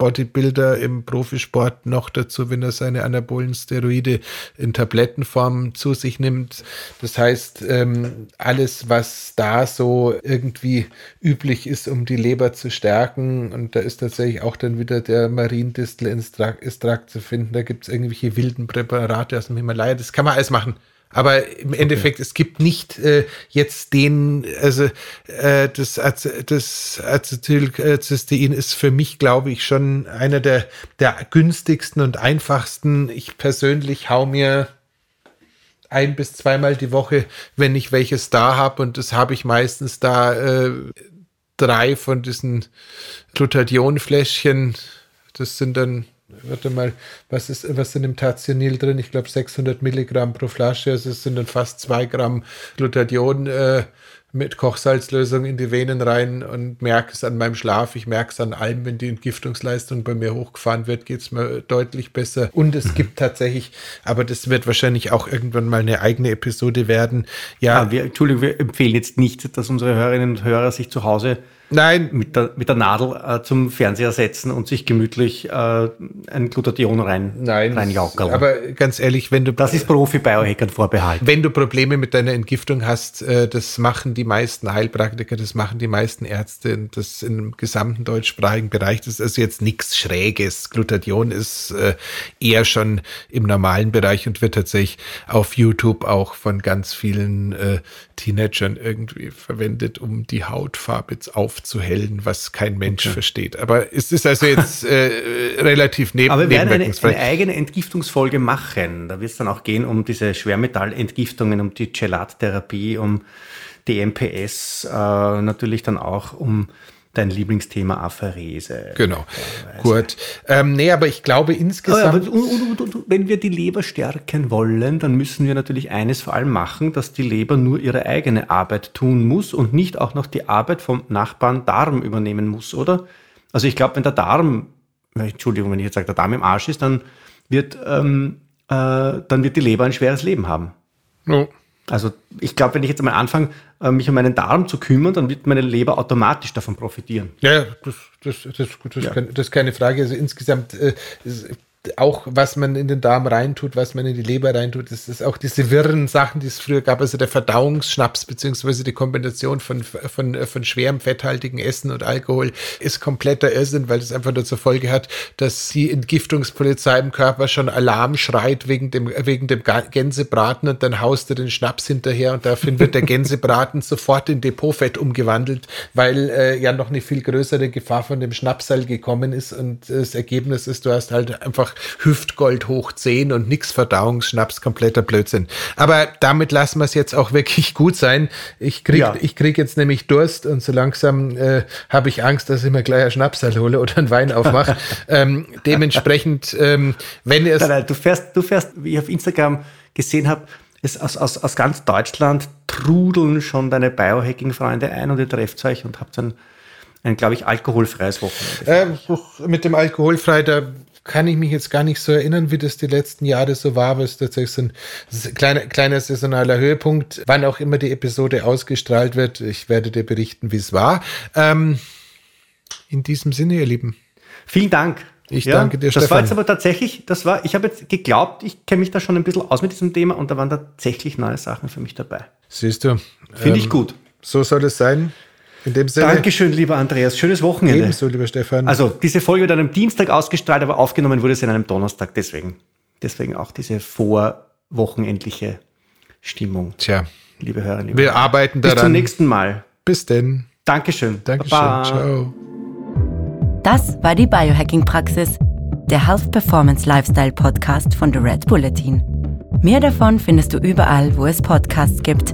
Bodybuilder im Profisport noch dazu, wenn er seine anabolen Steroide in Tablettenform zu sich nimmt. Das heißt, ähm, alles, was da so irgendwie üblich ist, um die Leber zu stärken, und da ist tatsächlich auch dann wieder der Mariendistel-Extrakt zu finden. Da gibt es irgendwelche wilden Präparate aus dem Himalaya. Das kann man alles machen. Aber im Endeffekt, okay. es gibt nicht äh, jetzt den, also äh, das, das Acetylcystein ist für mich, glaube ich, schon einer der, der günstigsten und einfachsten. Ich persönlich hau mir ein bis zweimal die Woche, wenn ich welches da habe, und das habe ich meistens da äh, drei von diesen Glutathion-Fläschchen. Das sind dann warte mal, was ist, was sind im Tationil drin? Ich glaube 600 Milligramm pro Flasche, also es sind dann fast zwei Gramm Glutathion äh, mit Kochsalzlösung in die Venen rein und merke es an meinem Schlaf. Ich merke es an allem, wenn die Entgiftungsleistung bei mir hochgefahren wird, geht es mir deutlich besser. Und es gibt tatsächlich, aber das wird wahrscheinlich auch irgendwann mal eine eigene Episode werden. Ja, ja wir, Entschuldigung, wir empfehlen jetzt nicht, dass unsere Hörerinnen und Hörer sich zu Hause Nein. Mit der, mit der Nadel äh, zum Fernseher setzen und sich gemütlich äh, ein Glutathion rein, Nein, reinjaukeln. Aber ganz ehrlich, wenn du. Das ist Profi-Biohackern vorbehalten. Wenn du Probleme mit deiner Entgiftung hast, äh, das machen die meisten Heilpraktiker, das machen die meisten Ärzte, das im gesamten deutschsprachigen Bereich. Das ist jetzt nichts Schräges. Glutathion ist äh, eher schon im normalen Bereich und wird tatsächlich auf YouTube auch von ganz vielen äh, Teenagern irgendwie verwendet, um die Hautfarbe aufzuhellen, was kein Mensch okay. versteht. Aber es ist also jetzt äh, relativ neben Aber wir werden eine, eine, eigene Entgiftungsfolge machen. Da wird es dann auch gehen um diese Schwermetallentgiftungen, um die Gelattherapie, um DMPS, äh, natürlich dann auch um dein Lieblingsthema Apherese. Genau. Gut. Ähm, nee, aber ich glaube insgesamt. Aber, und, und, und, wenn wir die Leber stärken wollen, dann müssen wir natürlich eines vor allem machen, dass die Leber nur ihre eigene Arbeit tun muss und nicht auch noch die Arbeit vom Nachbarn Darm übernehmen muss, oder? Also ich glaube, wenn der Darm, Entschuldigung, wenn ich jetzt sage, der Darm im Arsch ist, dann wird, ähm, äh, dann wird die Leber ein schweres Leben haben. No. Also ich glaube, wenn ich jetzt mal anfange, äh, mich um meinen Darm zu kümmern, dann wird meine Leber automatisch davon profitieren. Ja, das, das, das, das, ja. Kann, das ist keine Frage. Also insgesamt äh, auch was man in den Darm reintut, was man in die Leber reintut, das ist auch diese wirren Sachen, die es früher gab, also der Verdauungsschnaps, beziehungsweise die Kombination von, von, von schwerem fetthaltigen Essen und Alkohol ist kompletter Irrsinn, weil es einfach nur zur Folge hat, dass die Entgiftungspolizei im Körper schon Alarm schreit wegen dem, wegen dem Gänsebraten und dann haust du den Schnaps hinterher und dafür wird der Gänsebraten sofort in Depotfett umgewandelt, weil äh, ja noch eine viel größere Gefahr von dem Schnapsal gekommen ist und das Ergebnis ist, du hast halt einfach Hüftgold hoch 10 und nix Verdauungsschnaps, kompletter Blödsinn. Aber damit lassen wir es jetzt auch wirklich gut sein. Ich krieg, ja. ich krieg jetzt nämlich Durst und so langsam äh, habe ich Angst, dass ich mir gleich einen Schnaps hole oder einen Wein aufmache. ähm, dementsprechend, ähm, wenn ihr es. Nein, nein, du fährst, du fährst, wie ich auf Instagram gesehen habe, es aus, aus, aus ganz Deutschland trudeln schon deine Biohacking-Freunde ein und ihr trefft euch und habt dann ein, glaube ich, alkoholfreies Wochenende. Äh, mit dem alkoholfrei, da kann ich mich jetzt gar nicht so erinnern, wie das die letzten Jahre so war, aber es tatsächlich so ein, ein kleiner, kleiner saisonaler Höhepunkt, wann auch immer die Episode ausgestrahlt wird. Ich werde dir berichten, wie es war. Ähm, in diesem Sinne, ihr Lieben. Vielen Dank. Ich ja, danke dir, das Stefan. Das war jetzt aber tatsächlich, das war, ich habe jetzt geglaubt, ich kenne mich da schon ein bisschen aus mit diesem Thema und da waren tatsächlich neue Sachen für mich dabei. Siehst du. Finde ähm, ich gut. So soll es sein. In dem Sinne. Dankeschön, lieber Andreas. Schönes Wochenende. Ebenso, lieber Stefan. Also, diese Folge wird an einem Dienstag ausgestrahlt, aber aufgenommen wurde es an einem Donnerstag. Deswegen, deswegen auch diese vorwochenendliche Stimmung. Tja. Liebe Hörer, liebe Wir Hörer. arbeiten daran. Bis zum nächsten Mal. Bis denn. Dankeschön. Dankeschön. Baba. Ciao. Das war die Biohacking-Praxis, der Health Performance Lifestyle Podcast von The Red Bulletin. Mehr davon findest du überall, wo es Podcasts gibt